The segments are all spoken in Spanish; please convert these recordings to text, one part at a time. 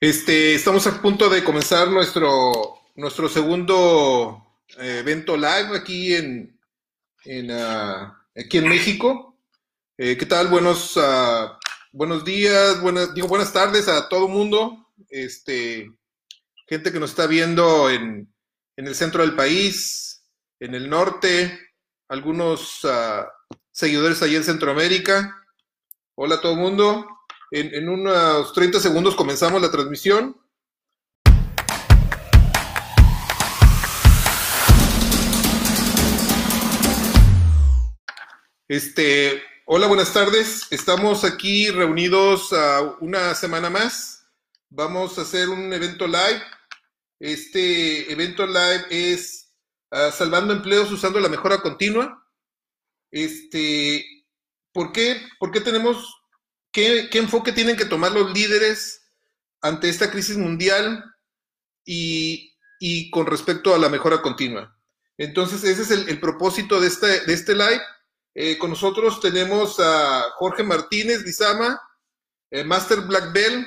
Este, estamos a punto de comenzar nuestro, nuestro segundo eh, evento live aquí en, ah, aquí en México. Eh, ¿Qué tal? Buenos, ah, buenos días, buenas, digo buenas tardes a todo mundo. Este, gente que nos está viendo en, en, el centro del país, en el norte, algunos uh, seguidores allí en Centroamérica. Hola a todo mundo. En, unos 30 segundos comenzamos la transmisión. Este, hola, buenas tardes. Estamos aquí reunidos una semana más. Vamos a hacer un evento live. Este evento live es uh, Salvando Empleos usando la mejora continua. Este, ¿por qué? ¿Por qué tenemos ¿qué, enfoque tienen que tomar los líderes ante esta crisis mundial y, con respecto a la mejora continua? Entonces, ese es el, propósito de este, de este live. Eh, con nosotros tenemos a Jorge Martínez Lizama, eh, Master Black Belt,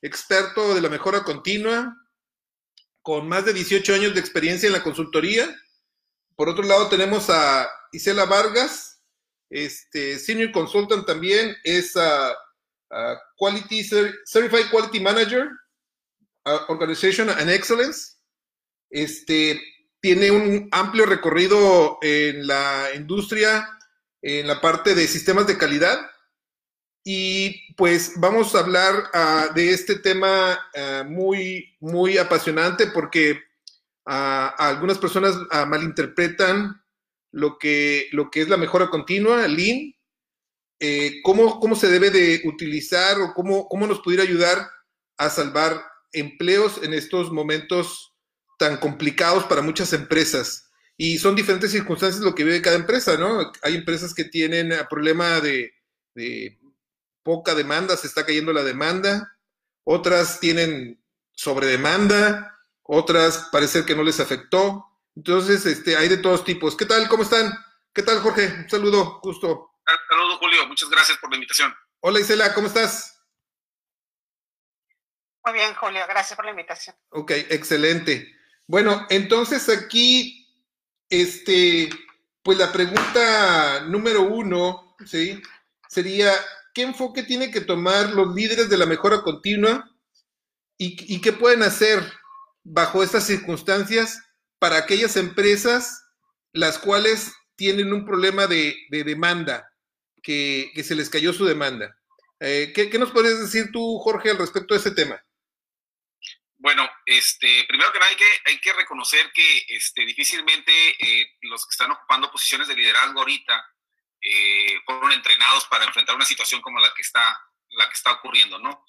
experto de la mejora continua, con más de 18 años de experiencia en la consultoría. Por otro lado, tenemos a Isela Vargas, este, Senior Consultant también es Quality Certified Quality Manager, Organization and Excellence. Este, tiene un amplio recorrido en la industria, en la parte de sistemas de calidad. Y pues vamos a hablar uh, de este tema uh, muy, muy apasionante porque uh, algunas personas malinterpretan lo que, lo que es la mejora continua, Lean, eh, cómo, cómo, se debe de utilizar o cómo, cómo nos pudiera ayudar a salvar empleos en estos momentos tan complicados para muchas empresas. Y son diferentes circunstancias lo que vive cada empresa, ¿no? Hay empresas que tienen problema de, de poca demanda, se está cayendo la demanda, otras tienen sobredemanda, otras parece que no les afectó, entonces, este, hay de todos tipos. ¿Qué tal? ¿Cómo están? ¿Qué tal, Jorge? Un saludo, gusto. Saludo, Julio. Muchas gracias por la invitación. Hola, Isela, ¿cómo estás? Muy bien, Julio. Gracias por la invitación. Ok, excelente. Bueno, entonces aquí, este, pues la pregunta número uno, ¿sí? Sería, ¿qué enfoque tienen que tomar los líderes de la mejora continua y, y qué pueden hacer bajo estas circunstancias para aquellas empresas las cuales tienen un problema de, demanda, que, se les cayó su demanda. Eh, ¿qué, nos podrías decir tú, Jorge, al respecto de ese tema? Bueno, este, primero que nada hay que, hay que reconocer que este, difícilmente eh, los que están ocupando posiciones de liderazgo ahorita eh, fueron entrenados para enfrentar una situación como la que está, la que está ocurriendo, ¿no?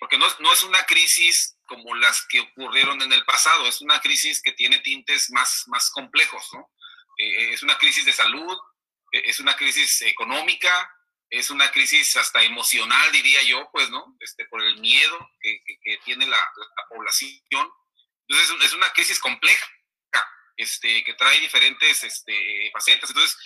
Porque no, no, es una crisis como las que ocurrieron en el pasado, es una crisis que tiene tintes más, más complejos, ¿no? Es una crisis de salud, es una crisis económica, es una crisis hasta emocional, diría yo, pues, ¿no? Este, por el miedo que, que, tiene la, la, población. Entonces, es una crisis compleja, este, que trae diferentes este, facetas. Entonces,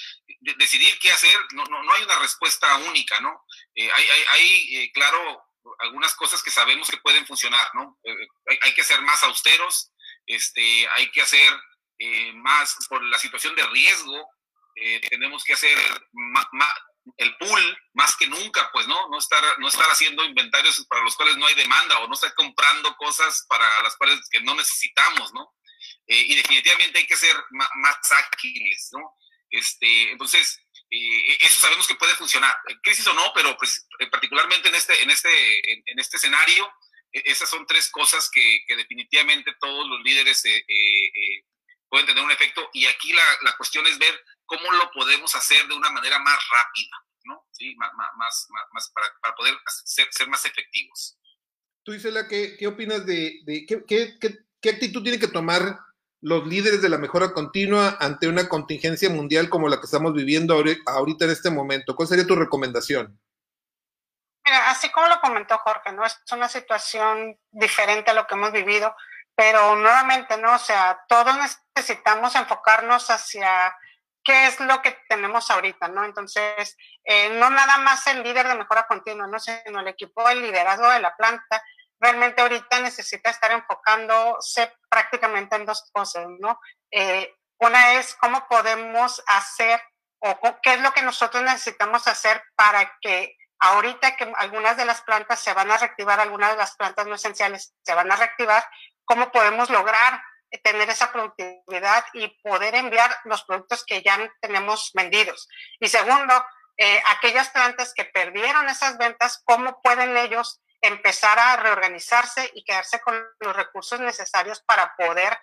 decidir qué hacer, no, no, no, hay una respuesta única, ¿no? hay, hay, hay claro, algunas cosas que sabemos que pueden funcionar, ¿no? Eh, hay, que ser más austeros, este, hay que hacer eh, más por la situación de riesgo, eh, tenemos que hacer el pool más que nunca, pues, ¿no? No estar, no estar haciendo inventarios para los cuales no hay demanda o no estar comprando cosas para las cuales que no necesitamos, ¿no? y definitivamente hay que ser más, más ágiles, ¿no? Este, entonces, eh, eso sabemos que puede funcionar, crisis o no, pero pues, eh, particularmente en este, en este, en, este escenario, e, esas son tres cosas que, definitivamente todos los líderes eh, pueden tener un efecto y aquí la, la, cuestión es ver cómo lo podemos hacer de una manera más rápida, ¿no? ¿Sí? Más, más, más para, para, poder ser, ser, más efectivos. Tú, Isela, ¿qué, qué opinas de, de qué, qué, qué actitud tiene que tomar los líderes de la mejora continua ante una contingencia mundial como la que estamos viviendo ahorita en este momento? ¿Cuál sería tu recomendación? Mira, así como lo comentó Jorge, ¿no? Es una situación diferente a lo que hemos vivido, pero nuevamente, ¿no? O sea, todos necesitamos enfocarnos hacia qué es lo que tenemos ahorita, ¿no? Entonces, eh, no nada más el líder de mejora continua, ¿no? Sino el equipo, el liderazgo de la planta realmente ahorita necesita estar enfocándose prácticamente en dos cosas, ¿no? Eh, una es cómo podemos hacer o qué es lo que nosotros necesitamos hacer para que ahorita que algunas de las plantas se van a reactivar, algunas de las plantas no esenciales se van a reactivar, cómo podemos lograr tener esa productividad y poder enviar los productos que ya tenemos vendidos. Y segundo, eh, aquellas plantas que perdieron esas ventas, cómo pueden ellos empezar a reorganizarse y quedarse con los recursos necesarios para poder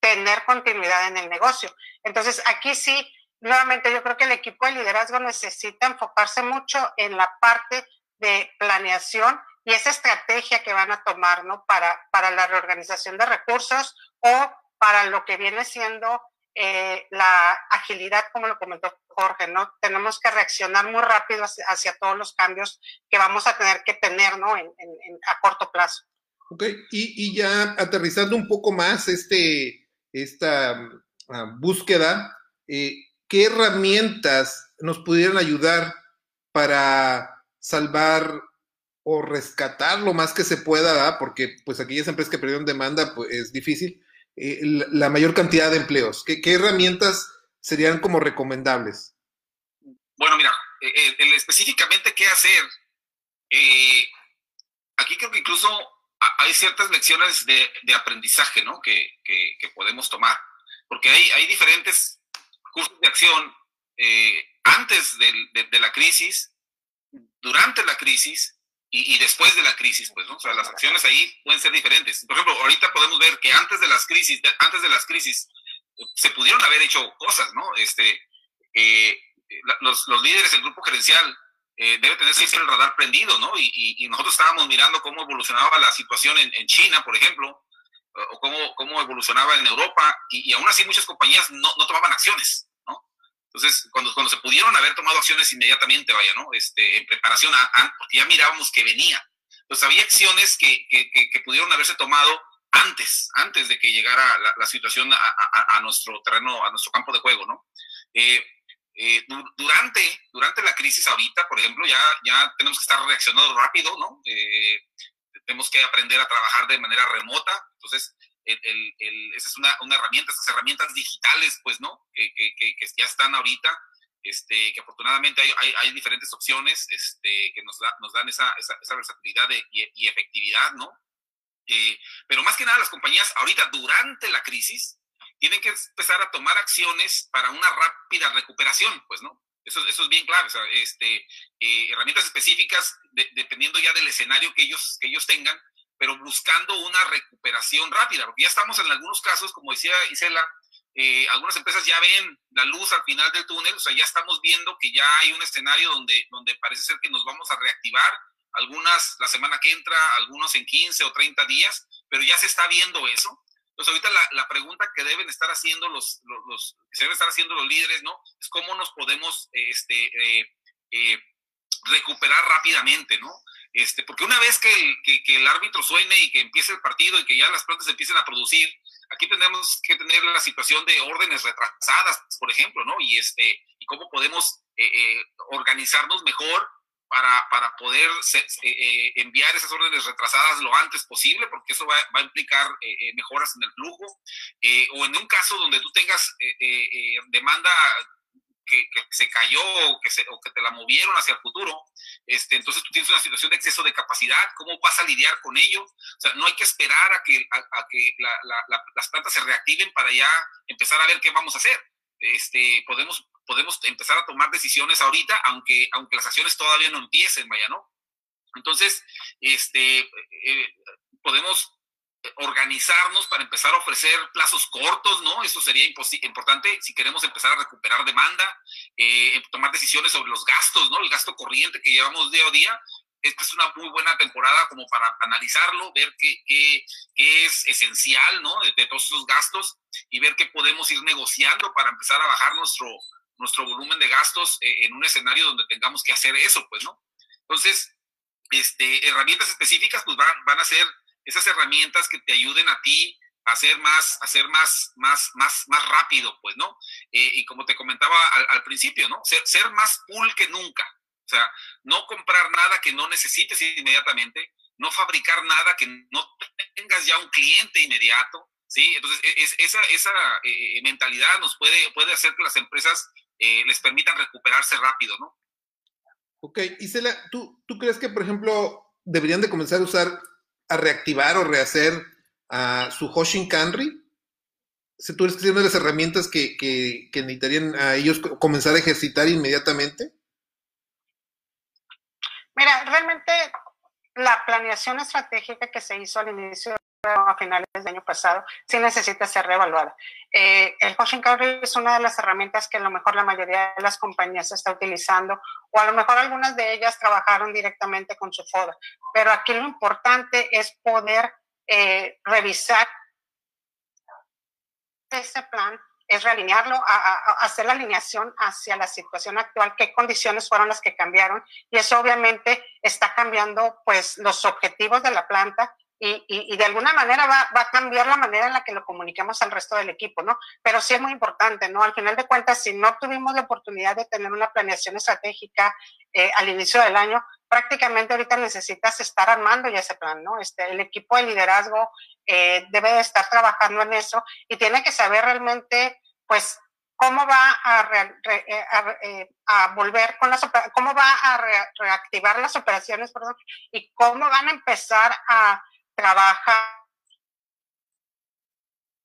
tener continuidad en el negocio. Entonces, aquí sí, nuevamente yo creo que el equipo de liderazgo necesita enfocarse mucho en la parte de planeación y esa estrategia que van a tomar, ¿no? Para, para la reorganización de recursos o para lo que viene siendo eh, la agilidad, como lo comentó Jorge, ¿no? Tenemos que reaccionar muy rápido hacia, todos los cambios que vamos a tener que tener, ¿no? En, a corto plazo. Ok, y, y, ya aterrizando un poco más este, esta ah, búsqueda, eh, ¿qué herramientas nos pudieran ayudar para salvar o rescatar lo más que se pueda, porque pues aquellas empresas que perdieron demanda pues, es difícil, eh, la mayor cantidad de empleos? ¿Qué, herramientas serían como recomendables? Bueno, mira, eh, eh, específicamente qué hacer. aquí creo que incluso hay ciertas lecciones de, aprendizaje ¿no? que, podemos tomar, porque hay, hay diferentes cursos de acción antes de, la crisis, durante la crisis y, después de la crisis, pues, ¿no? O sea, las acciones ahí pueden ser diferentes. Por ejemplo, ahorita podemos ver que antes de las crisis, antes de las crisis, se pudieron haber hecho cosas, ¿no? Este, eh, los, los, líderes del grupo gerencial eh, deben tener siempre el radar prendido, ¿no? Y, nosotros estábamos mirando cómo evolucionaba la situación en, en China, por ejemplo, o cómo, cómo evolucionaba en Europa, y, y aún así muchas compañías no, no tomaban acciones. Entonces, cuando, cuando se pudieron haber tomado acciones inmediatamente, vaya, ¿no? Este, en preparación, a, porque ya mirábamos que venía. Entonces, había acciones que, que, que, pudieron haberse tomado antes, antes de que llegara la, la situación a, a, nuestro terreno, a nuestro campo de juego, ¿no? Eh, eh, durante, durante la crisis ahorita, por ejemplo, ya, ya tenemos que estar reaccionando rápido, ¿no? Eh, tenemos que aprender a trabajar de manera remota. Entonces, esa es una, una, herramienta, esas herramientas digitales, pues, ¿no? Que, que, que, ya están ahorita, este, que afortunadamente hay, hay, diferentes opciones este, que nos, da, nos dan esa, esa, versatilidad y, efectividad, ¿no? Eh, pero más que nada las compañías ahorita durante la crisis tienen que empezar a tomar acciones para una rápida recuperación, pues, ¿no? Eso, eso es bien clave, o sea, este, eh, herramientas específicas dependiendo ya del escenario que ellos, que ellos tengan, pero buscando una recuperación rápida, porque ya estamos en algunos casos, como decía Isela, eh, algunas empresas ya ven la luz al final del túnel, o sea, ya estamos viendo que ya hay un escenario donde, donde parece ser que nos vamos a reactivar, algunas la semana que entra, algunos en 15 o 30 días, pero ya se está viendo eso. Entonces, ahorita la, la pregunta que deben estar haciendo los, los, que deben estar haciendo los líderes, ¿no? Es cómo nos podemos este, eh, eh, recuperar rápidamente, ¿no? Este, porque una vez que el, que, el árbitro suene y que empiece el partido y que ya las plantas empiecen a producir, aquí tenemos que tener la situación de órdenes retrasadas, por ejemplo, ¿no? Y, este, y cómo podemos eh, eh, organizarnos mejor para, para poder eh, enviar esas órdenes retrasadas lo antes posible, porque eso va, va a implicar mejoras en el flujo. o en un caso donde tú tengas demanda que, se cayó o que, se, o que te la movieron hacia el futuro, este, entonces tú tienes una situación de exceso de capacidad, ¿cómo vas a lidiar con ello? O sea, no hay que esperar a que, a, que las plantas se reactiven para ya empezar a ver qué vamos a hacer. Este, podemos, podemos empezar a tomar decisiones ahorita, aunque, aunque las acciones todavía no empiecen, vaya, ¿no? Entonces, este, eh, podemos organizarnos para empezar a ofrecer plazos cortos, ¿no? Eso sería importante si queremos empezar a recuperar demanda, eh, tomar decisiones sobre los gastos, ¿no? El gasto corriente que llevamos día a día. Esta es una muy buena temporada como para analizarlo, ver qué, es esencial, ¿no? De, todos esos gastos y ver qué podemos ir negociando para empezar a bajar nuestro, nuestro volumen de gastos eh, en un escenario donde tengamos que hacer eso, pues, ¿no? Entonces, este, herramientas específicas, pues van, van a ser esas herramientas que te ayuden a ti a hacer más, a ser más, más, más, más rápido, pues, ¿no? Eh, y como te comentaba al, principio, ¿no? Ser, ser, más cool que nunca. O sea, no comprar nada que no necesites inmediatamente, no fabricar nada que no tengas ya un cliente inmediato, ¿sí? Entonces, e, esa, esa eh, mentalidad nos puede, puede hacer que las empresas eh, les permitan recuperarse rápido, ¿no? Ok, Isela, ¿tú, ¿tú crees que, por ejemplo, deberían de comenzar a usar, reactivar o rehacer a su Hoshin Kanri? Si tú crees que es una de las herramientas que, que, que necesitarían a ellos comenzar a ejercitar inmediatamente? Mira, realmente la planeación estratégica que se hizo al inicio a finales del año pasado, sí necesita ser reevaluada. Eh, el coaching Carry es una de las herramientas que a lo mejor la mayoría de las compañías está utilizando, o a lo mejor algunas de ellas trabajaron directamente con su FODA. Pero aquí lo importante es poder eh, revisar ese plan es realinearlo, a, hacer la alineación hacia la situación actual, qué condiciones fueron las que cambiaron y eso obviamente está cambiando pues los objetivos de la planta y, y, de alguna manera va, va, a cambiar la manera en la que lo comuniquemos al resto del equipo, ¿no? Pero sí es muy importante, ¿no? Al final de cuentas, si no tuvimos la oportunidad de tener una planeación estratégica eh, al inicio del año, prácticamente ahorita necesitas estar armando ya ese plan, ¿no? Este, el equipo de liderazgo eh, debe de estar trabajando en eso y tiene que saber realmente, pues, cómo va a, eh, a, volver con las cómo va a reactivar las operaciones perdón, y cómo van a empezar a trabaja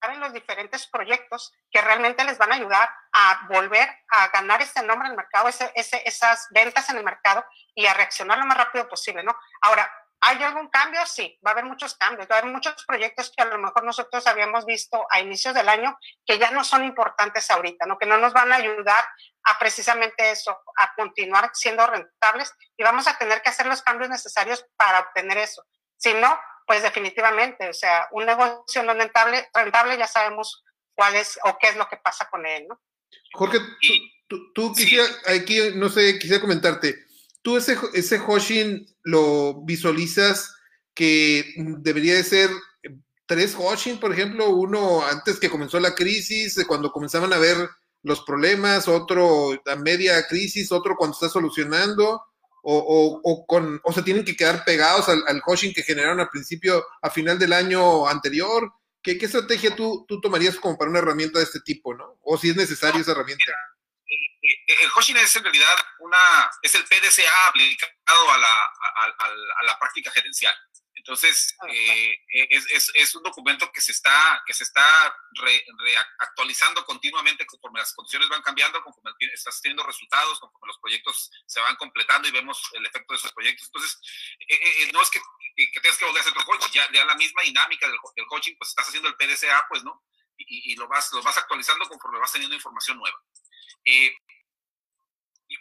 en los diferentes proyectos que realmente les van a ayudar a volver a ganar este nombre en el mercado, ese, esas ventas en el mercado y a reaccionar lo más rápido posible, ¿no? Ahora, ¿hay algún cambio? Sí, va a haber muchos cambios, va a haber muchos proyectos que a lo mejor nosotros habíamos visto a inicios del año que ya no son importantes ahorita, ¿no? Que no nos van a ayudar a precisamente eso, a continuar siendo rentables y vamos a tener que hacer los cambios necesarios para obtener eso. Si no, pues definitivamente, o sea, un negocio no rentable, rentable ya sabemos cuál es o qué es lo que pasa con él, ¿no? Jorge, tú, tú, quisiera, aquí, no sé, quisiera comentarte, ¿tú ese, ese Hoshin lo visualizas que debería de ser tres Hoshin, por ejemplo, uno antes que comenzó la crisis, cuando comenzaban a ver los problemas, otro a media crisis, otro cuando está solucionando, o, o, con, o se tienen que quedar pegados al, al que generaron al principio, a final del año anterior? ¿Qué, qué estrategia tú, tú, tomarías como para una herramienta de este tipo, no? O si es necesaria esa herramienta. El Hoshin es en realidad una, es el PDCA aplicado a la, a la práctica gerencial. Entonces, eh, es, es, un documento que se está, que se está reactualizando continuamente conforme las condiciones van cambiando, conforme estás teniendo resultados, conforme los proyectos se van completando y vemos el efecto de esos proyectos. Entonces, eh, eh, no es que, que, tengas que volver a hacer otro coaching, ya, ya la misma dinámica del, coaching, pues estás haciendo el PDCA, pues, ¿no? Y, y, lo, vas, lo vas actualizando conforme vas teniendo información nueva.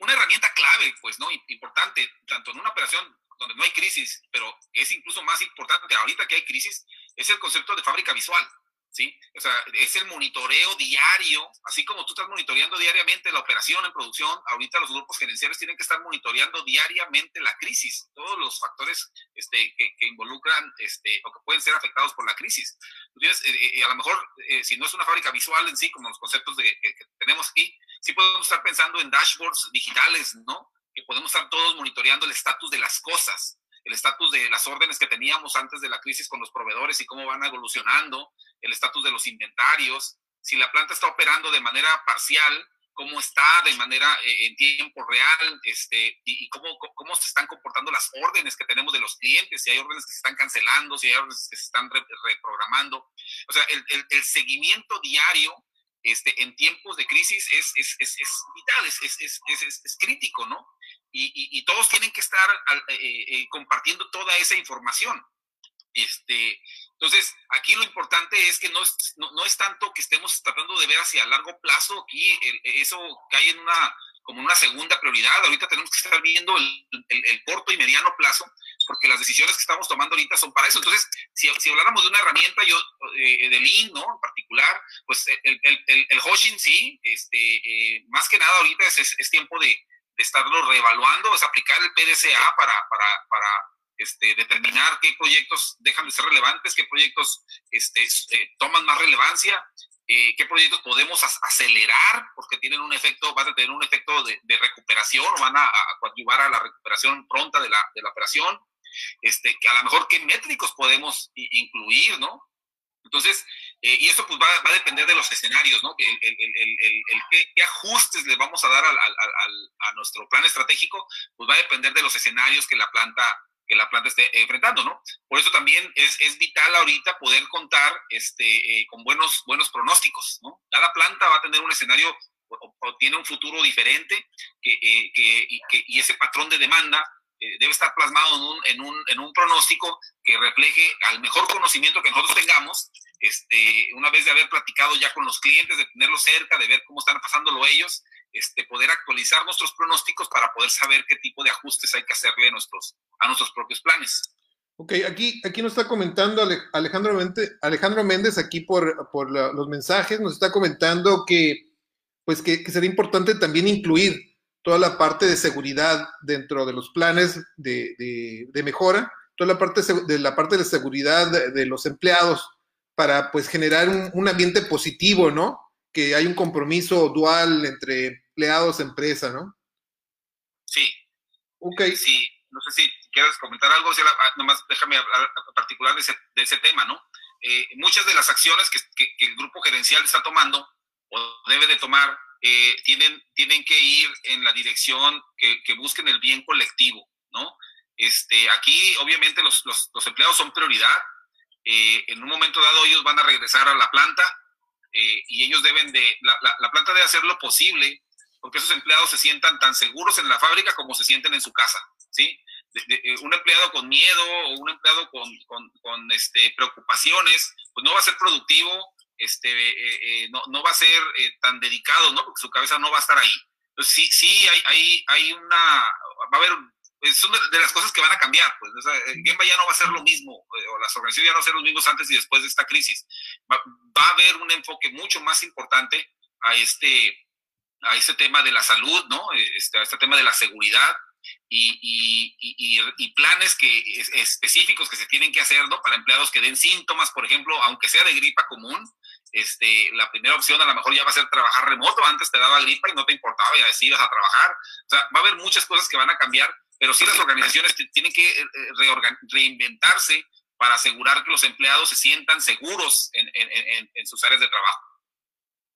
una herramienta clave, pues, ¿no? Importante, tanto en una operación donde no hay crisis, pero es incluso más importante ahorita que hay crisis, es el concepto de fábrica visual. ¿Sí? O sea, es el monitoreo diario, así como tú estás monitoreando diariamente la operación en producción, ahorita los grupos gerenciales tienen que estar monitoreando diariamente la crisis, todos los factores este, que, involucran este, o que pueden ser afectados por la crisis. Tienes, eh, eh, a lo mejor, eh, si no es una fábrica visual en sí, como los conceptos de, que, que tenemos aquí, sí podemos estar pensando en dashboards digitales, ¿no? Podemos estar todos monitoreando el estatus de las cosas, el estatus de las órdenes que teníamos antes de la crisis con los proveedores y cómo van evolucionando, el estatus de los inventarios, si la planta está operando de manera parcial, cómo está de manera eh, en tiempo real, este, y, cómo, cómo se están comportando las órdenes que tenemos de los clientes, si hay órdenes que se están cancelando, si hay órdenes que se están reprogramando. O sea, el, el, el seguimiento diario este, en tiempos de crisis es, es, es, es vital, es, crítico, ¿no? Y, y, todos tienen que estar eh, eh, compartiendo toda esa información. Este, entonces, aquí lo importante es que no es, no, no es tanto que estemos tratando de ver hacia largo plazo, aquí eso cae en una como una segunda prioridad. Ahorita tenemos que estar viendo el, el, corto y mediano plazo, porque las decisiones que estamos tomando ahorita son para eso. Entonces, si, si habláramos de una herramienta yo, eh, de Lean, ¿no? En particular, pues el, el, el, Hoshin sí, este, eh, más que nada ahorita es, es, tiempo de, de, estarlo reevaluando, es aplicar el PDCA para, para, para este, determinar qué proyectos dejan de ser relevantes, qué proyectos este, eh, toman más relevancia eh, qué proyectos podemos acelerar porque tienen un efecto, van a tener un efecto de, recuperación o van a, a, coadyuvar a la recuperación pronta de la, de la operación. Este, que a lo mejor qué métricos podemos incluir, ¿no? Entonces, eh, y esto pues va, va, a depender de los escenarios, ¿no? El, el, el, qué, ajustes le vamos a dar al, al, al, a nuestro plan estratégico, pues va a depender de los escenarios que la planta que la planta esté enfrentando, ¿no? Por eso también es, es vital ahorita poder contar este, eh, con buenos, buenos pronósticos, ¿no? Cada planta va a tener un escenario o, tiene un futuro diferente que, eh, que, y, ese patrón de demanda eh, debe estar plasmado en un, pronóstico que refleje al mejor conocimiento que nosotros tengamos, este, una vez de haber platicado ya con los clientes, de tenerlos cerca, de ver cómo están pasándolo ellos, este, poder actualizar nuestros pronósticos para poder saber qué tipo de ajustes hay que hacerle a nuestros, propios planes. Ok, aquí, aquí nos está comentando Alejandro Méndez, Alejandro Méndez aquí por, los mensajes, nos está comentando que, pues que sería importante también incluir toda la parte de seguridad dentro de los planes de, de, mejora, toda la parte de la parte de seguridad de, los empleados para pues generar un, un, ambiente positivo, ¿no? Que hay un compromiso dual entre empleados, empresa, ¿no? Sí. Ok. Sí, no sé si quieres comentar algo, ah, nomás déjame hablar en particular de ese, de ese tema, ¿no? Eh, muchas de las acciones que, que, que el grupo gerencial está tomando o debe de tomar eh, tienen, tienen que ir en la dirección que, que, busquen el bien colectivo, ¿no? Este, aquí, obviamente, los, los, los empleados son prioridad. Eh, en un momento dado, ellos van a regresar a la planta eh, y ellos deben de, la, la, la, planta debe hacer lo posible porque esos empleados se sientan tan seguros en la fábrica como se sienten en su casa, ¿sí? De, de, un empleado con miedo o un empleado con, con, con este, preocupaciones, pues no va a ser productivo este, eh, eh, no, no, va a ser eh, tan dedicado, ¿no? Porque su cabeza no va a estar ahí. Entonces, sí, sí, hay, hay, hay una, va a haber, son de, las cosas que van a cambiar, pues, o sea, Gemba ya no va a ser lo mismo, o las organizaciones ya no van a ser los mismos antes y después de esta crisis. Va, va, a haber un enfoque mucho más importante a este, a este tema de la salud, ¿no? Este, a este tema de la seguridad, y, y, y, y, planes que, específicos que se tienen que hacer ¿no? para empleados que den síntomas, por ejemplo, aunque sea de gripa común, este, la primera opción a lo mejor ya va a ser trabajar remoto, antes te daba gripa y no te importaba, ya decidas a trabajar, o sea, va a haber muchas cosas que van a cambiar, pero sí las organizaciones tienen que eh, eh, reinventarse para asegurar que los empleados se sientan seguros en, en, en sus áreas de trabajo.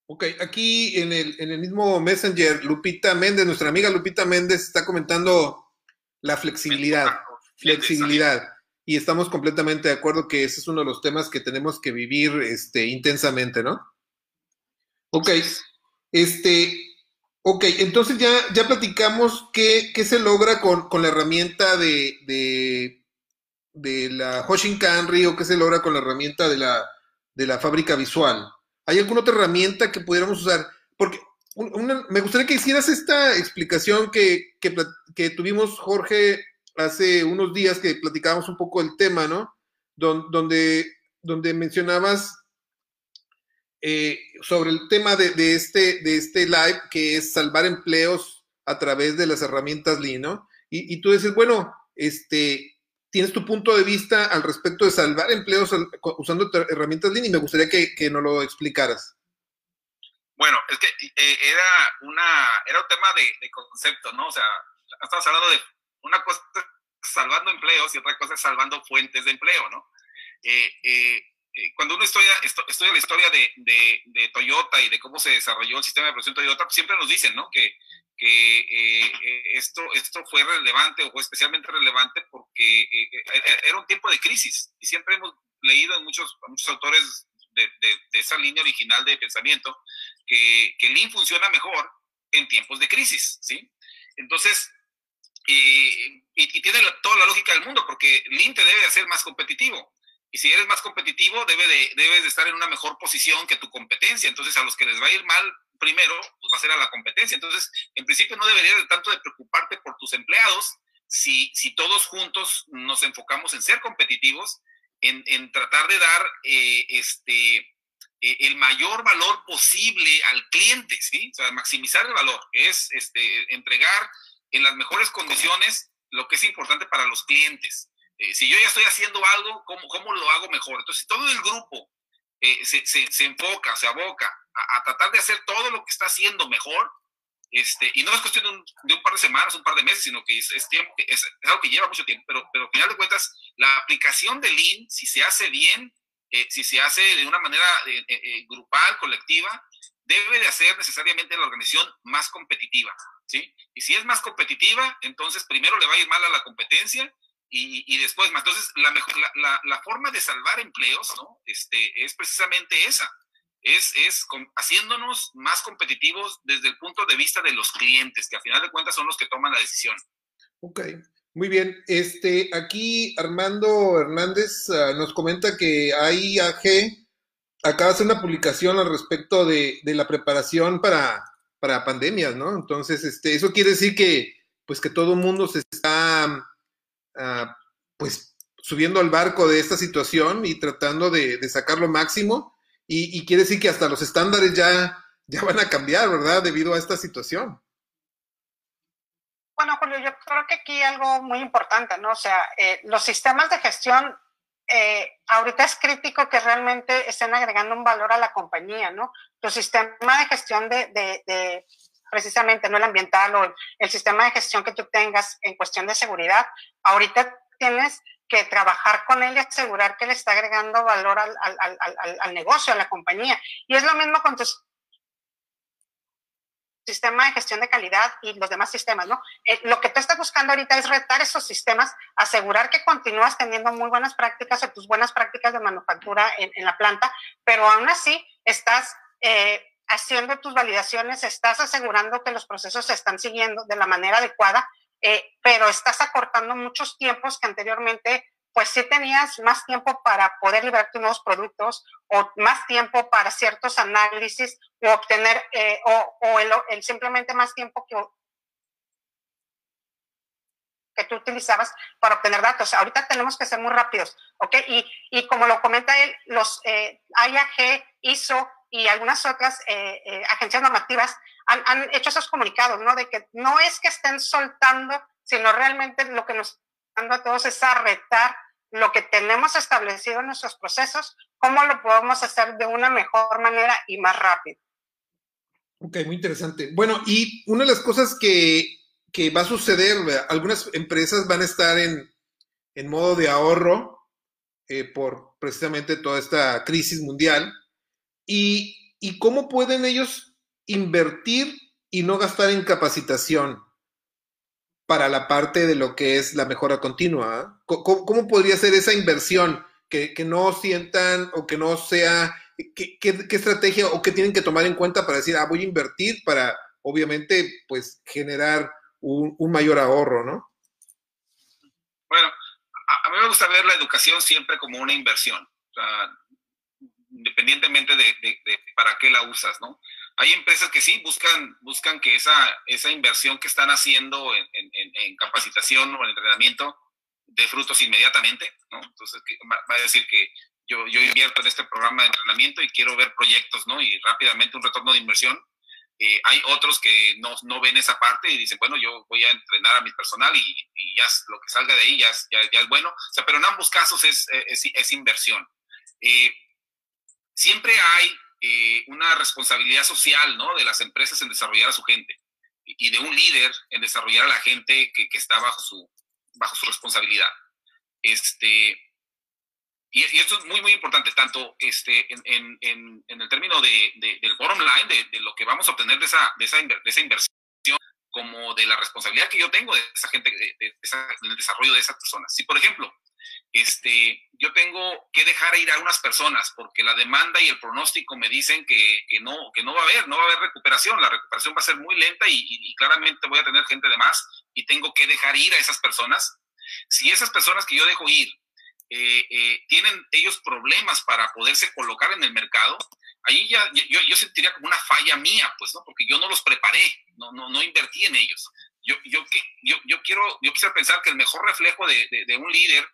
Ok, aquí en el, en el mismo Messenger, Lupita Méndez, nuestra amiga Lupita Méndez está comentando la flexibilidad. Flexibilidad. Y estamos completamente de acuerdo que ese es uno de los temas que tenemos que vivir este, intensamente, ¿no? Ok. Este, ok, entonces ya, ya platicamos qué, qué se logra con, con, la herramienta de, de, la Hoshinkanri o qué se logra con la herramienta de la, de la fábrica visual. ¿Hay alguna otra herramienta que pudiéramos usar? Porque me gustaría que hicieras esta explicación que, que, tuvimos, Jorge, hace unos días que platicábamos un poco del tema, ¿no? donde, donde mencionabas eh, sobre el tema de, este, de este live, que es salvar empleos a través de las herramientas Lean, ¿no? Y, y tú dices, bueno, este, tienes tu punto de vista al respecto de salvar empleos usando herramientas Lean y me gustaría que, que nos lo explicaras. Bueno, es que eh, era, una, era un tema de, de, concepto, ¿no? O sea, estamos hablando de una cosa salvando empleos y otra cosa es salvando fuentes de empleo, ¿no? Eh, eh, cuando uno estudia, estudia la historia de, de, de, Toyota y de cómo se desarrolló el sistema de producción Toyota, pues siempre nos dicen, ¿no? Que que eh, eh, esto, esto fue relevante o fue especialmente relevante porque eh, era un tiempo de crisis y siempre hemos leído en muchos, muchos autores de, de, esa línea original de pensamiento que, que Lean funciona mejor en tiempos de crisis, ¿sí? Entonces, y, y, tiene toda la lógica del mundo porque Lean te debe hacer más competitivo. Y si eres más competitivo, debe de, debes de estar en una mejor posición que tu competencia. Entonces, a los que les va a ir mal primero, pues va a ser a la competencia. Entonces, en principio no deberías de tanto de preocuparte por tus empleados si, si todos juntos nos enfocamos en ser competitivos, en, en tratar de dar eh, este, eh, el mayor valor posible al cliente, ¿sí? O sea, maximizar el valor, es este, entregar en las mejores condiciones lo que es importante para los clientes. Eh, si yo ya estoy haciendo algo, ¿cómo, ¿cómo lo hago mejor? Entonces, todo el grupo eh, se, se, enfoca, se aboca a, tratar de hacer todo lo que está haciendo mejor, este, y no es cuestión de un, de un par de semanas, un par de meses, sino que es, es tiempo, es, algo que lleva mucho tiempo, pero, pero al final de cuentas, la aplicación de Lean, si se hace bien, eh, si se hace de una manera eh, grupal, colectiva, debe de hacer necesariamente la organización más competitiva, ¿sí? Y si es más competitiva, entonces primero le va a ir mal a la competencia y, después más. Entonces, la, mejor, la, la, forma de salvar empleos, ¿no? Este, es precisamente esa, es, es haciéndonos más competitivos desde el punto de vista de los clientes, que a final de cuentas son los que toman la decisión. Ok, muy bien. Este, aquí Armando Hernández uh, nos comenta que hay AG acaba de hacer una publicación al respecto de, la preparación para, para, pandemias, ¿no? Entonces, este, eso quiere decir que, pues, que todo el mundo se está, ah, pues, subiendo al barco de esta situación y tratando de, sacar lo máximo. Y, quiere decir que hasta los estándares ya, ya van a cambiar, ¿verdad? Debido a esta situación. Bueno, Julio, yo creo que aquí algo muy importante, ¿no? O sea, eh, los sistemas de gestión eh, ahorita es crítico que realmente estén agregando un valor a la compañía, ¿no? Tu sistema de gestión de, precisamente, no el ambiental o el, sistema de gestión que tú tengas en cuestión de seguridad, ahorita tienes que trabajar con él y asegurar que le está agregando valor al, al negocio, a la compañía. Y es lo mismo con tus sistema de gestión de calidad y los demás sistemas, ¿no? Eh, lo que tú estás buscando ahorita es retar esos sistemas, asegurar que continúas teniendo muy buenas prácticas o tus buenas prácticas de manufactura en, la planta, pero aún así estás eh, haciendo tus validaciones, estás asegurando que los procesos se están siguiendo de la manera adecuada, eh, pero estás acortando muchos tiempos que anteriormente pues sí tenías más tiempo para poder liberar tus nuevos productos o más tiempo para ciertos análisis o obtener, eh, o, simplemente más tiempo que, que tú utilizabas para obtener datos. Ahorita tenemos que ser muy rápidos, ¿ok? Y, y como lo comenta él, los eh, IAG, ISO y algunas otras eh, eh, agencias normativas han hecho esos comunicados, ¿no? De que no es que estén soltando, sino realmente lo que nos a todos es a lo que tenemos establecido en nuestros procesos, cómo lo podemos hacer de una mejor manera y más rápido. Ok, muy interesante. Bueno, y una de las cosas que, que va a suceder, algunas empresas van a estar en, en modo de ahorro eh, por precisamente toda esta crisis mundial. Y, ¿Y cómo pueden ellos invertir y no gastar en capacitación? Para la parte de lo que es la mejora continua. ¿ah? ¿Cómo, podría ser esa inversión? Que, no sientan o que no sea, ¿qué, estrategia o qué tienen que tomar en cuenta para decir, ah, voy a invertir para, obviamente, pues generar un, mayor ahorro, ¿no? Bueno, a, mí me gusta ver la educación siempre como una inversión, independientemente de, de, para qué la usas, ¿no? hay empresas que sí buscan, buscan que esa, esa inversión que están haciendo en, en, capacitación o en entrenamiento dé frutos inmediatamente, ¿no? Entonces, va a decir que yo, yo invierto en este programa de entrenamiento y quiero ver proyectos, ¿no? Y rápidamente un retorno de inversión. Eh, hay otros que no, no, ven esa parte y dicen, bueno, yo voy a entrenar a mi personal y, y ya lo que salga de ahí ya, ya, es bueno. O sea, pero en ambos casos es, es, es inversión. Eh, siempre hay eh, una responsabilidad social ¿no? de las empresas en desarrollar a su gente y de un líder en desarrollar a la gente que, que está bajo su, bajo su responsabilidad. Este, y, esto es muy, muy importante, tanto este, en, en, en el término de, del bottom line, de, lo que vamos a obtener de esa, de esa, de esa inversión, como de la responsabilidad que yo tengo de esa gente, de, de del desarrollo de esas personas. Si, por ejemplo, este, yo tengo que dejar ir a unas personas porque la demanda y el pronóstico me dicen que, que, no, que no va a haber, no va a haber recuperación, la recuperación va a ser muy lenta y, claramente voy a tener gente de más y tengo que dejar ir a esas personas. Si esas personas que yo dejo ir eh, eh, tienen ellos problemas para poderse colocar en el mercado, ahí ya yo, yo, sentiría como una falla mía, pues, ¿no? Porque yo no los preparé, no, no, no invertí en ellos. Yo, yo, yo, yo, quiero, yo quisiera pensar que el mejor reflejo de, de, un líder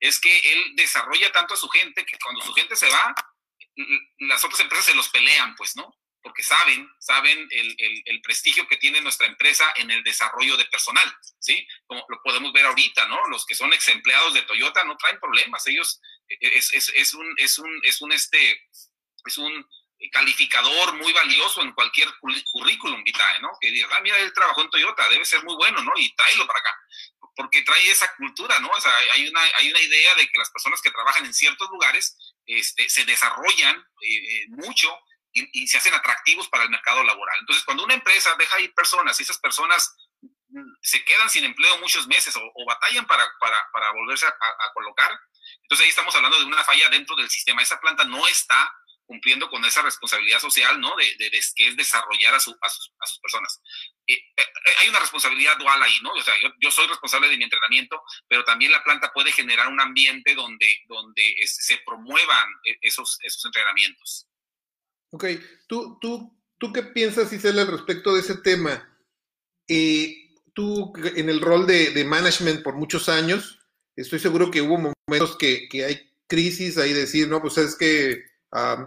es que él desarrolla tanto a su gente que cuando su gente se va, las otras empresas se los pelean, pues, ¿no? Porque saben, saben el, el, el, prestigio que tiene nuestra empresa en el desarrollo de personal, ¿sí? Como lo podemos ver ahorita, ¿no? Los que son ex empleados de Toyota no traen problemas, ellos e, es, es, es un, es un, es un, este, es un calificador muy valioso en cualquier currículum vitae, ¿no? Que diga, ah, mira, él trabajó en Toyota, debe ser muy bueno, ¿no? Y tráelo para acá, porque trae esa cultura, ¿no? O sea, hay una, hay una idea de que las personas que trabajan en ciertos lugares este, se desarrollan eh, mucho y, se hacen atractivos para el mercado laboral. Entonces, cuando una empresa deja ir personas y esas personas mm, se quedan sin empleo muchos meses o, batallan para, para, para volverse a, colocar, entonces ahí estamos hablando de una falla dentro del sistema. Esa planta no está cumpliendo con esa responsabilidad social, ¿no? De, de, que es desarrollar a, su, a, sus, a sus, personas. Eh, eh, hay una responsabilidad dual ahí, ¿no? O sea, yo, yo, soy responsable de mi entrenamiento, pero también la planta puede generar un ambiente donde, donde este, se promuevan e, esos, esos entrenamientos. Ok, ¿Tú, tú, ¿tú qué piensas, Isela, al respecto de ese tema? Eh, tú, en el rol de, de, management por muchos años, estoy seguro que hubo momentos que, que hay crisis, ahí decir, no, pues es que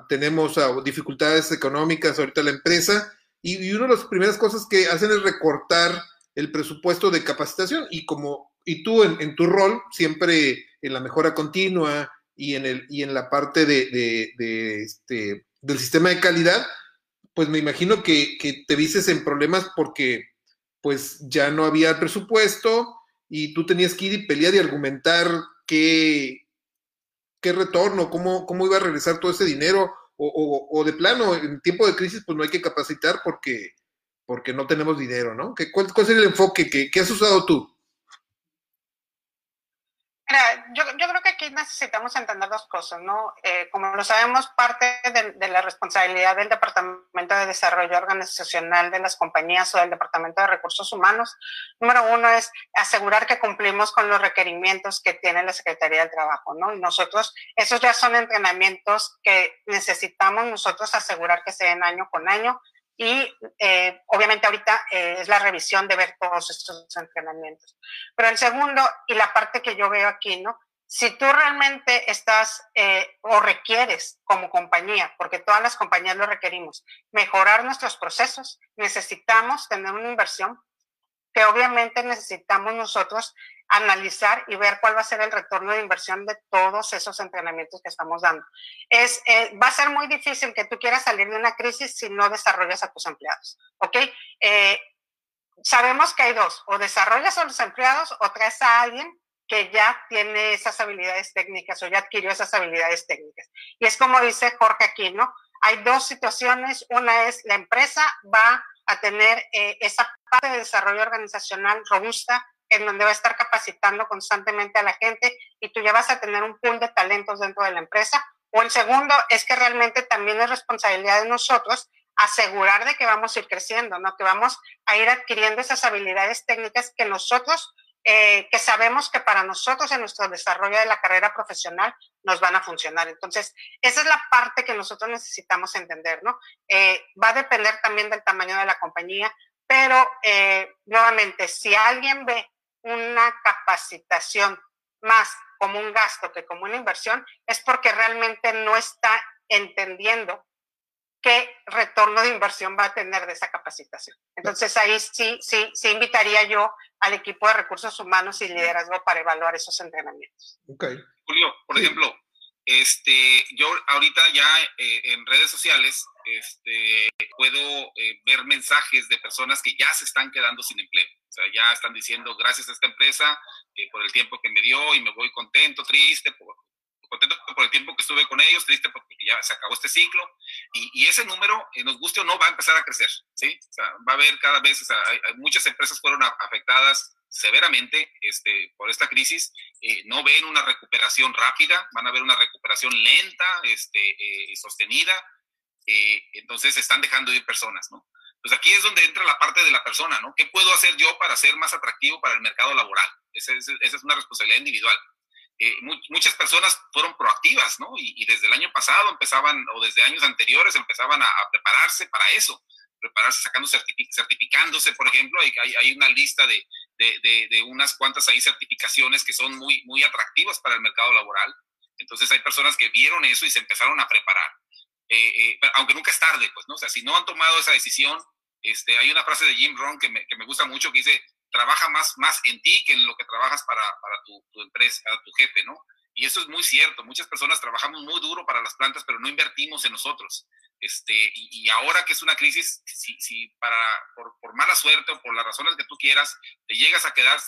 tenemos uh, dificultades económicas ahorita la empresa, y, y, una de las primeras cosas que hacen es recortar el presupuesto de capacitación, y como, y tú en, tu rol, siempre en la mejora continua y en, el, y en la parte de, este, del sistema de calidad, pues me imagino que, te vistes en problemas porque pues ya no había presupuesto y tú tenías que ir y pelear y argumentar qué, qué retorno, cómo, cómo iba a regresar todo ese dinero, o, de plano, en tiempo de crisis, pues no hay que capacitar porque, porque no tenemos dinero, ¿no? ¿Qué, cuál, ¿Cuál el enfoque que, que has usado tú? Mira, yo, yo, creo que aquí necesitamos entender dos cosas, ¿no? Eh, como lo sabemos, parte de, de, la responsabilidad del Departamento de Desarrollo Organizacional de las compañías o del Departamento de Recursos Humanos, número uno es asegurar que cumplimos con los requerimientos que tiene la Secretaría del Trabajo, ¿no? Y nosotros, esos ya son entrenamientos que necesitamos nosotros asegurar que se den año con año y eh, obviamente ahorita eh, es la revisión de ver todos estos entrenamientos. Pero el segundo y la parte que yo veo aquí, ¿no? Si tú realmente estás eh, o requieres como compañía, porque todas las compañías lo requerimos, mejorar nuestros procesos, necesitamos tener una inversión que obviamente necesitamos nosotros analizar y ver cuál va a ser el retorno de inversión de todos esos entrenamientos que estamos dando. Es, eh, va a ser muy difícil que tú quieras salir de una crisis si no desarrollas a tus empleados, ¿ok? Eh, sabemos que hay dos, o desarrollas a los empleados o traes a alguien que ya tiene esas habilidades técnicas o ya adquirió esas habilidades técnicas. Y es como dice Jorge aquí, ¿no? Hay dos situaciones. Una es la empresa va a tener eh, esa parte de desarrollo organizacional robusta en donde va a estar capacitando constantemente a la gente y tú ya vas a tener un pool de talentos dentro de la empresa. O el segundo es que realmente también es responsabilidad de nosotros asegurar de que vamos a ir creciendo, ¿no? Que vamos a ir adquiriendo esas habilidades técnicas que nosotros, eh, que sabemos que para nosotros en nuestro desarrollo de la carrera profesional nos van a funcionar. Entonces, esa es la parte que nosotros necesitamos entender, ¿no? Eh, va a depender también del tamaño de la compañía, pero eh, nuevamente, si alguien ve una capacitación más como un gasto que como una inversión, es porque realmente no está entendiendo qué retorno de inversión va a tener de esa capacitación. Entonces ahí sí, sí, sí invitaría yo al equipo de recursos humanos y liderazgo para evaluar esos entrenamientos. Okay. Julio, por ejemplo, este, yo ahorita ya eh, en redes sociales este, puedo eh, ver mensajes de personas que ya se están quedando sin empleo. O sea, ya están diciendo gracias a esta empresa eh, por el tiempo que me dio y me voy contento, triste, por, contento por el tiempo que estuve con ellos, triste porque ya se acabó este ciclo. Y, y ese número, nos guste o no, va a empezar a crecer. ¿sí? O sea, va a haber cada vez, o sea, hay, muchas empresas fueron afectadas severamente este, por esta crisis, eh, no ven una recuperación rápida, van a ver una recuperación lenta, este, eh, sostenida, eh, entonces están dejando ir personas. Pues aquí es donde entra la parte de la persona, ¿no? ¿Qué puedo hacer yo para ser más atractivo para el mercado laboral? Esa, es una responsabilidad individual. muchas personas fueron proactivas, ¿no? Y, desde el año pasado empezaban, o desde años anteriores, empezaban a, prepararse para eso prepararse sacando certificándose, por ejemplo, hay, una lista de, unas cuantas ahí certificaciones que son muy, muy atractivas para el mercado laboral. Entonces hay personas que vieron eso y se empezaron a preparar. Eh, eh, aunque nunca es tarde, pues, ¿no? O sea, si no han tomado esa decisión, este, hay una frase de Jim Rohn que me, que me gusta mucho que dice, trabaja más, más en ti que en lo que trabajas para, para tu, tu empresa, para tu jefe, ¿no? Y eso es muy cierto. Muchas personas trabajamos muy duro para las plantas, pero no invertimos en nosotros. Este, y, ahora que es una crisis, si, si para, por, por, mala suerte o por las razones que tú quieras, te llegas a quedar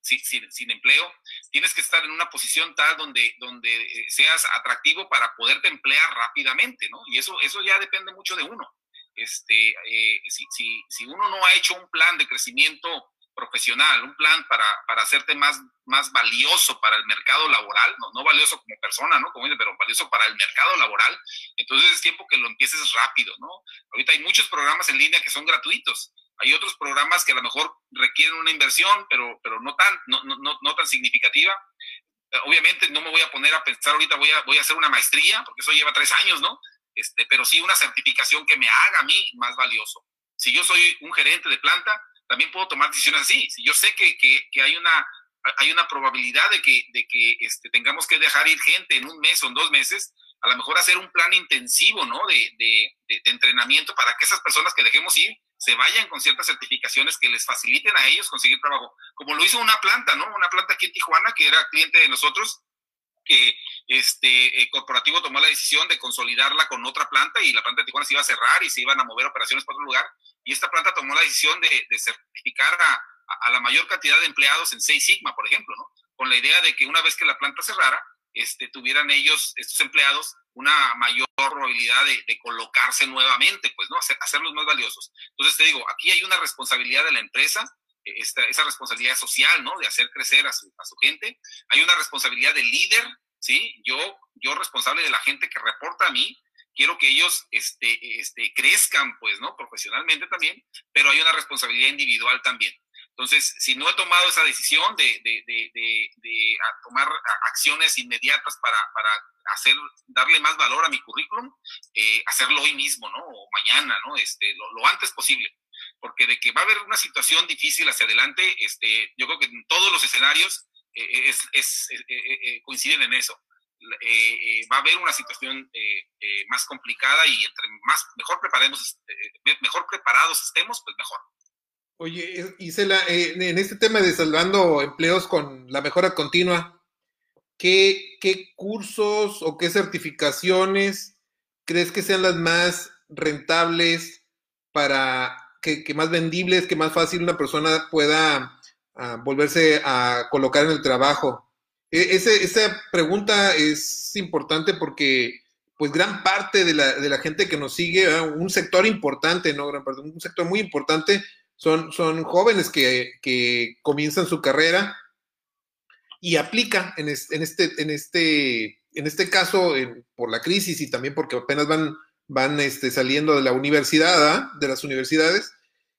sin, sin, empleo, tienes que estar en una posición tal donde, donde eh, seas atractivo para poderte emplear rápidamente, ¿no? Y eso, eso ya depende mucho de uno. Este, eh, si, si, si uno no ha hecho un plan de crecimiento profesional, un plan para, para hacerte más, más valioso para el mercado laboral, no, no valioso como persona, ¿no? Como dice, pero valioso para el mercado laboral, entonces es tiempo que lo empieces rápido, ¿no? Ahorita hay muchos programas en línea que son gratuitos. Hay otros programas que a lo mejor requieren una inversión, pero, pero no, tan, no, no, no tan significativa. Obviamente no me voy a poner a pensar ahorita, voy a, voy a hacer una maestría, porque eso lleva tres años, ¿no? Este, pero sí una certificación que me haga a mí más valioso. Si yo soy un gerente de planta, también puedo tomar decisiones así. Si yo sé que, que, que hay una hay una probabilidad de que, de que este, tengamos que dejar ir gente en un mes o en dos meses, a lo mejor hacer un plan intensivo, ¿no? De, de, de, entrenamiento para que esas personas que dejemos ir se vayan con ciertas certificaciones que les faciliten a ellos conseguir trabajo, como lo hizo una planta, ¿no? Una planta aquí en Tijuana que era cliente de nosotros, que este corporativo tomó la decisión de consolidarla con otra planta y la planta de Tijuana se iba a cerrar y se iban a mover operaciones para otro lugar y esta planta tomó la decisión de, certificar a, la mayor cantidad de empleados en Seis Sigma, por ejemplo. Con la idea de que una vez que la planta cerrara, este, tuvieran ellos, estos empleados, una mayor probabilidad de, colocarse nuevamente, pues, ¿no? Hacer, hacerlos más valiosos. Entonces, te digo, aquí hay una responsabilidad de la empresa, e, esta, esa responsabilidad social, ¿no? De hacer crecer a su, a su gente. Hay una responsabilidad del líder, ¿sí? Yo, yo responsable de la gente que reporta a mí, quiero que ellos este, este, crezcan, pues, ¿no? Profesionalmente también, pero hay una responsabilidad individual también. Entonces, si no he tomado esa decisión de, de, de, de tomar acciones inmediatas para, para, hacer, darle más valor a mi currículum, eh, hacerlo hoy mismo, ¿no? O mañana, ¿no? Este, lo, lo, antes posible. Porque de que va a haber una situación difícil hacia adelante, este, yo creo que en todos los escenarios es, es, eh, coinciden en eso. va a haber una situación más complicada y entre más mejor preparemos, mejor preparados estemos, pues mejor. Oye, Isela, eh, en este tema de salvando empleos con la mejora continua, ¿qué, ¿qué, cursos o qué certificaciones crees que sean las más rentables para que, que más vendibles, que más fácil una persona pueda uh, volverse a colocar en el trabajo? E, ese, esa pregunta es importante porque pues gran parte de la, de la gente que nos sigue, un sector importante, ¿no? Gran parte, un sector muy importante, son, son jóvenes que, que comienzan su carrera y aplica en, este, en, este, en, este, en este caso por la crisis y también porque apenas van, van este, saliendo de la universidad, ¿ah? de las universidades,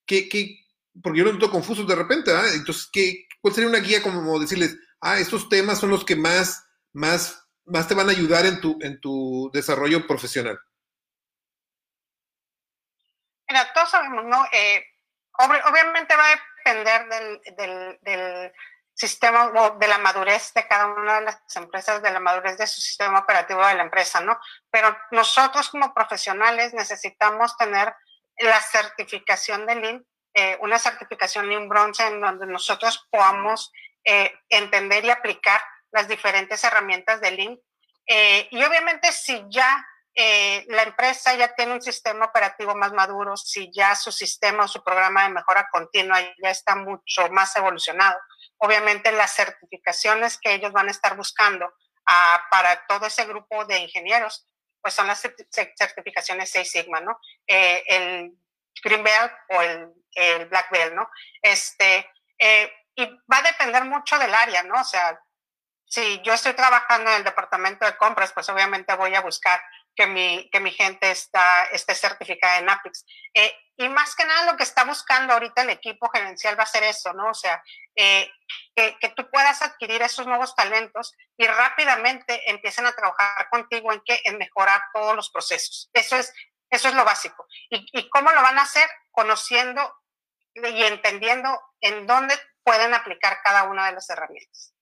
que, que, porque yo lo noto confuso de repente, ¿ah? entonces, ¿qué, ¿cuál sería una guía como decirles, ah, estos temas son los que más, más, más te van a ayudar en tu, en tu desarrollo profesional? Mira, todos sabemos, ¿no? Eh, obviamente va a depender del, del, sistema o de la madurez de cada una de las empresas, de la madurez de su sistema operativo de la empresa, ¿no? Pero nosotros como profesionales necesitamos tener la certificación de Lean, eh, una certificación Lean Bronze en donde nosotros podamos eh, entender y aplicar las diferentes herramientas de Lean. Eh, y obviamente si ya eh, la empresa ya tiene un sistema operativo más maduro, si ya su sistema o su programa de mejora continua ya está mucho más evolucionado. Obviamente las certificaciones que ellos van a estar buscando ah, para todo ese grupo de ingenieros, pues son las certificaciones 6 Sigma, ¿no? Eh, el Green Belt o el, el, Black Belt, ¿no? Este, eh, y va a depender mucho del área, ¿no? O sea, si yo estoy trabajando en el departamento de compras, pues obviamente voy a buscar que mi, que mi gente está, esté certificada en APIX. Eh, y más que nada lo que está buscando ahorita el equipo gerencial va a ser eso, ¿no? O sea, eh, que, que, tú puedas adquirir esos nuevos talentos y rápidamente empiecen a trabajar contigo en, que, en mejorar todos los procesos. Eso es, eso es lo básico. ¿Y, ¿Y cómo lo van a hacer? Conociendo y entendiendo en dónde pueden aplicar cada una de las herramientas.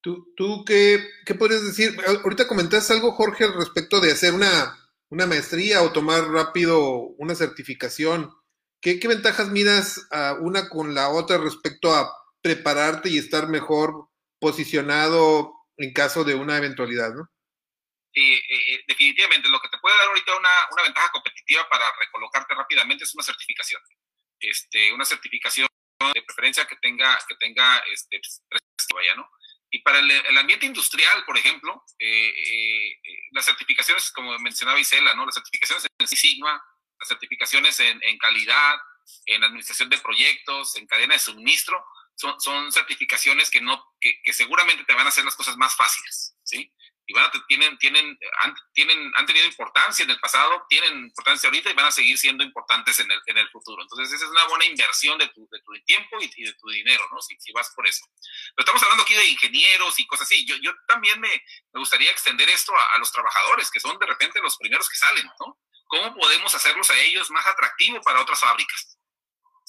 ¿Tú, tú qué, qué podrías decir? Ahorita comentaste algo, Jorge, respecto de hacer una, una maestría o tomar rápido una certificación. ¿Qué, qué ventajas miras a una con la otra respecto a prepararte y estar mejor posicionado en caso de una eventualidad, ¿no? Eh, eh, definitivamente lo que te puede dar ahorita una, una, ventaja competitiva para recolocarte rápidamente es una certificación. Este, una certificación de preferencia que tenga, que tenga este, vaya, ¿no? Y para el, ambiente industrial, por ejemplo, eh, las certificaciones, como mencionaba Isela, ¿no? Las certificaciones en Sigma, las certificaciones en, en calidad, en administración de proyectos, en cadena de suministro, son, son certificaciones que, no, que, que, seguramente te van a hacer las cosas más fáciles, ¿sí? Y tienen, tienen, han, tienen, han tenido importancia en el pasado, tienen importancia ahorita y van a seguir siendo importantes en el, en el futuro. Entonces, esa es una buena inversión de tu, de tu tiempo y, de tu dinero, ¿no? Si, vas por eso. Pero estamos hablando aquí de ingenieros y cosas así. Yo, yo también me, me gustaría extender esto a los trabajadores, que son de repente los primeros que salen, ¿no? ¿Cómo podemos hacerlos a ellos más atractivos para otras fábricas?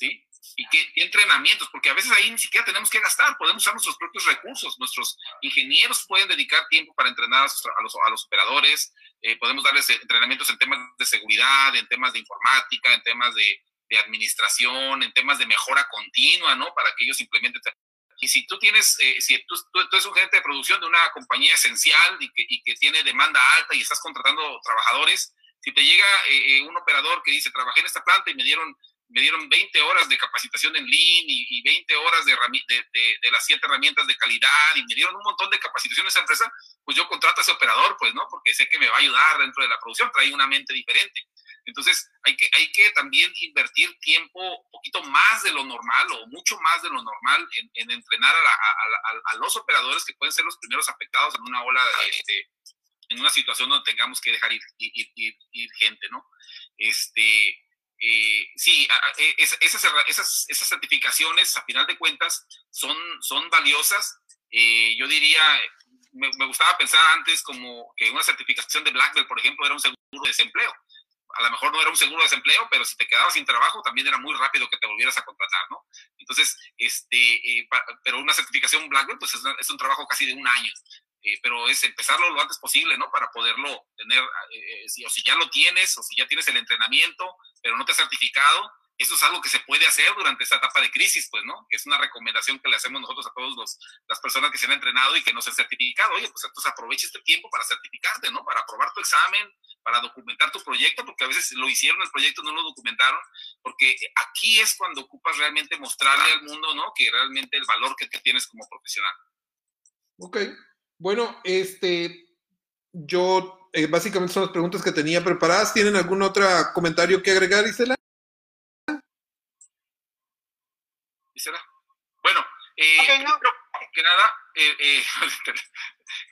¿Sí? y qué, entrenamientos, porque a veces ahí ni siquiera tenemos que gastar, podemos usar nuestros propios recursos, nuestros ingenieros pueden dedicar tiempo para entrenar a, los, a los, operadores, eh, podemos darles entrenamientos en temas de seguridad, en temas de informática, en temas de, administración, en temas de mejora continua, ¿no? Para que ellos implementen y si tú tienes, eh, si tú, tú, eres un gerente de producción de una compañía esencial y que, y que, tiene demanda alta y estás contratando trabajadores, si te llega eh, eh un operador que dice, trabajé en esta planta y me dieron me dieron 20 horas de capacitación en Lean y, 20 horas de, de, de, las siete herramientas de calidad y me dieron un montón de capacitación en esa empresa, pues yo contrato a ese operador, pues, ¿no? Porque sé que me va a ayudar dentro de la producción, trae una mente diferente. Entonces, hay que, hay que también invertir tiempo, un poquito más de lo normal o mucho más de lo normal en, entrenar a, a, los operadores que pueden ser los primeros afectados en una ola, este, en una situación donde tengamos que dejar ir, ir, ir, ir gente, ¿no? Este, eh, sí, e, esas, esas, esas, certificaciones, a final de cuentas, son, son valiosas. Eh, yo diría, me, gustaba pensar antes como que una certificación de Black Belt, por ejemplo, era un seguro de desempleo. A lo mejor no era un seguro de desempleo, pero si te quedabas sin trabajo, también era muy rápido que te volvieras a contratar, ¿no? Entonces, este, eh, pero una certificación Black Belt, pues es, es, un trabajo casi de un año. Eh, pero es empezarlo lo antes posible, ¿no? Para poderlo tener, eh, eh, si, o si ya lo tienes, o si ya tienes el entrenamiento, pero no te has certificado, eso es algo que se puede hacer durante esta etapa de crisis, pues, ¿no? Que es una recomendación que le hacemos nosotros a todas las personas que se han entrenado y que no se han certificado. Oye, pues entonces aprovecha este tiempo para certificarte, ¿no? Para aprobar tu examen, para documentar tu proyecto, porque a veces lo hicieron el proyecto, no lo documentaron, porque aquí es cuando ocupas realmente mostrarle al mundo, ¿no? Que realmente el valor que, que tienes como profesional. Ok, bueno, este, yo eh, básicamente son las preguntas que tenía preparadas. ¿Tienen algún otro comentario que agregar, Isela? Isela. Bueno, eh, que nada,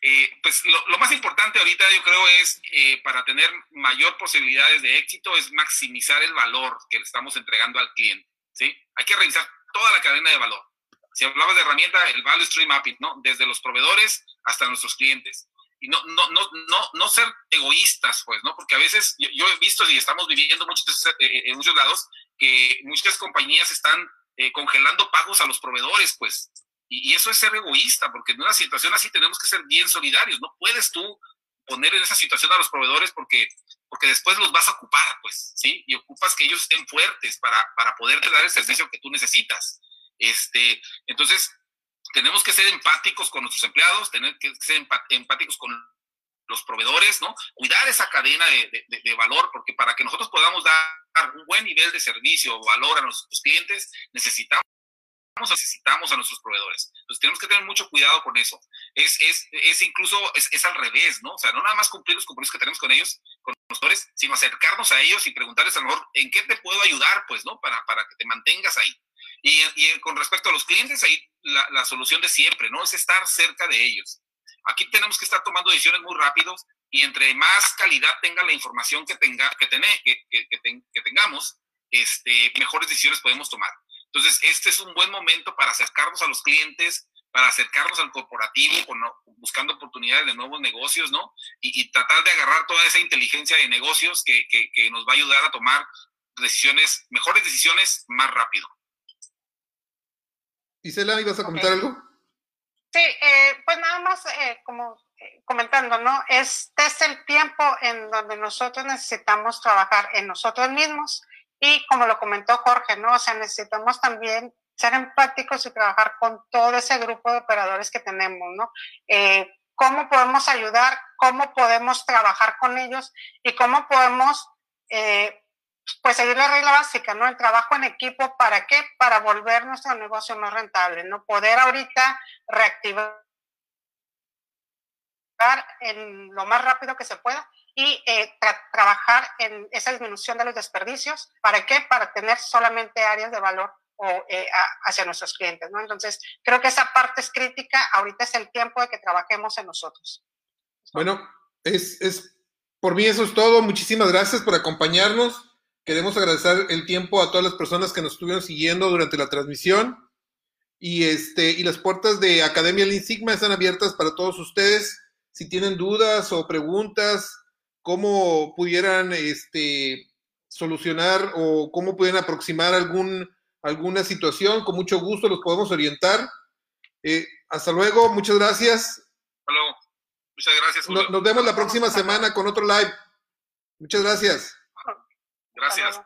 eh, pues lo, lo, más importante ahorita yo creo es, para tener mayor posibilidades de éxito, es maximizar el valor que le estamos entregando al cliente. ¿sí? Hay que revisar toda la cadena de valor si hablabas de herramienta, el Value Stream Mapping, ¿no? Desde los proveedores hasta nuestros clientes. Y no, no, no, no, no ser egoístas, pues, ¿no? Porque a veces yo, he visto y estamos viviendo muchos, eh, eh, en muchos lados que muchas compañías están eh, congelando pagos a los proveedores, pues. Y, y, eso es ser egoísta, porque en una situación así tenemos que ser bien solidarios. No puedes tú poner en esa situación a los proveedores porque, porque después los vas a ocupar, pues, ¿sí? Y ocupas que ellos estén fuertes para, para poderte dar el servicio que tú necesitas. Este, entonces, tenemos que ser empáticos con nuestros empleados, tener que ser empáticos con los proveedores, ¿no? Cuidar esa cadena de, de, valor, porque para que nosotros podamos dar un buen nivel de servicio o valor a nuestros clientes, necesitamos necesitamos a nuestros proveedores. Entonces tenemos que tener mucho cuidado con eso. Es, es, es incluso, es, es, al revés, ¿no? O sea, no nada más cumplir los compromisos que tenemos con ellos, con los proveedores, sino acercarnos a ellos y preguntarles a lo mejor en qué te puedo ayudar, pues, ¿no? Para, para que te mantengas ahí. Y, con respecto a los clientes, ahí la, solución de siempre, ¿no? Es estar cerca de ellos. Aquí tenemos que estar tomando decisiones muy rápidos y entre más calidad tenga la información que, tenga, que, tener, que, que, que, tengamos, este, mejores decisiones podemos tomar. Entonces, este es un buen momento para acercarnos a los clientes, para acercarnos al corporativo, buscando oportunidades de nuevos negocios, ¿no? Y, tratar de agarrar toda esa inteligencia de negocios que, que, que nos va a ayudar a tomar decisiones, mejores decisiones más rápido. Isela, ¿ibas a comentar algo? Sí, eh, pues nada más eh, como eh, comentando, ¿no? Este es el tiempo en donde nosotros necesitamos trabajar en nosotros mismos y como lo comentó Jorge, ¿no? O sea, necesitamos también ser empáticos y trabajar con todo ese grupo de operadores que tenemos, ¿no? cómo podemos ayudar, cómo podemos trabajar con ellos y cómo podemos eh, pues seguir la regla básica, ¿no? El trabajo en equipo, ¿para qué? Para volver nuestro negocio más rentable, ¿no? Poder ahorita reactivar en lo más rápido que se pueda y eh, trabajar en esa disminución de los desperdicios. ¿Para qué? Para tener solamente áreas de valor o, eh, hacia nuestros clientes, ¿no? Entonces, creo que esa parte es crítica. Ahorita es el tiempo de que trabajemos en nosotros. Bueno, es, es por mí eso es todo. Muchísimas gracias por acompañarnos. Queremos agradecer el tiempo a todas las personas que nos estuvieron siguiendo durante la transmisión. Y, este, y las puertas de Academia Lean Sigma están abiertas para todos ustedes. Si tienen dudas o preguntas, cómo pudieran este, solucionar o cómo pudieran aproximar algún, alguna situación, con mucho gusto los podemos orientar. Eh, hasta luego, muchas gracias. Hasta luego. Muchas gracias. Nos, nos vemos la próxima semana con otro live. Muchas gracias. Gracias.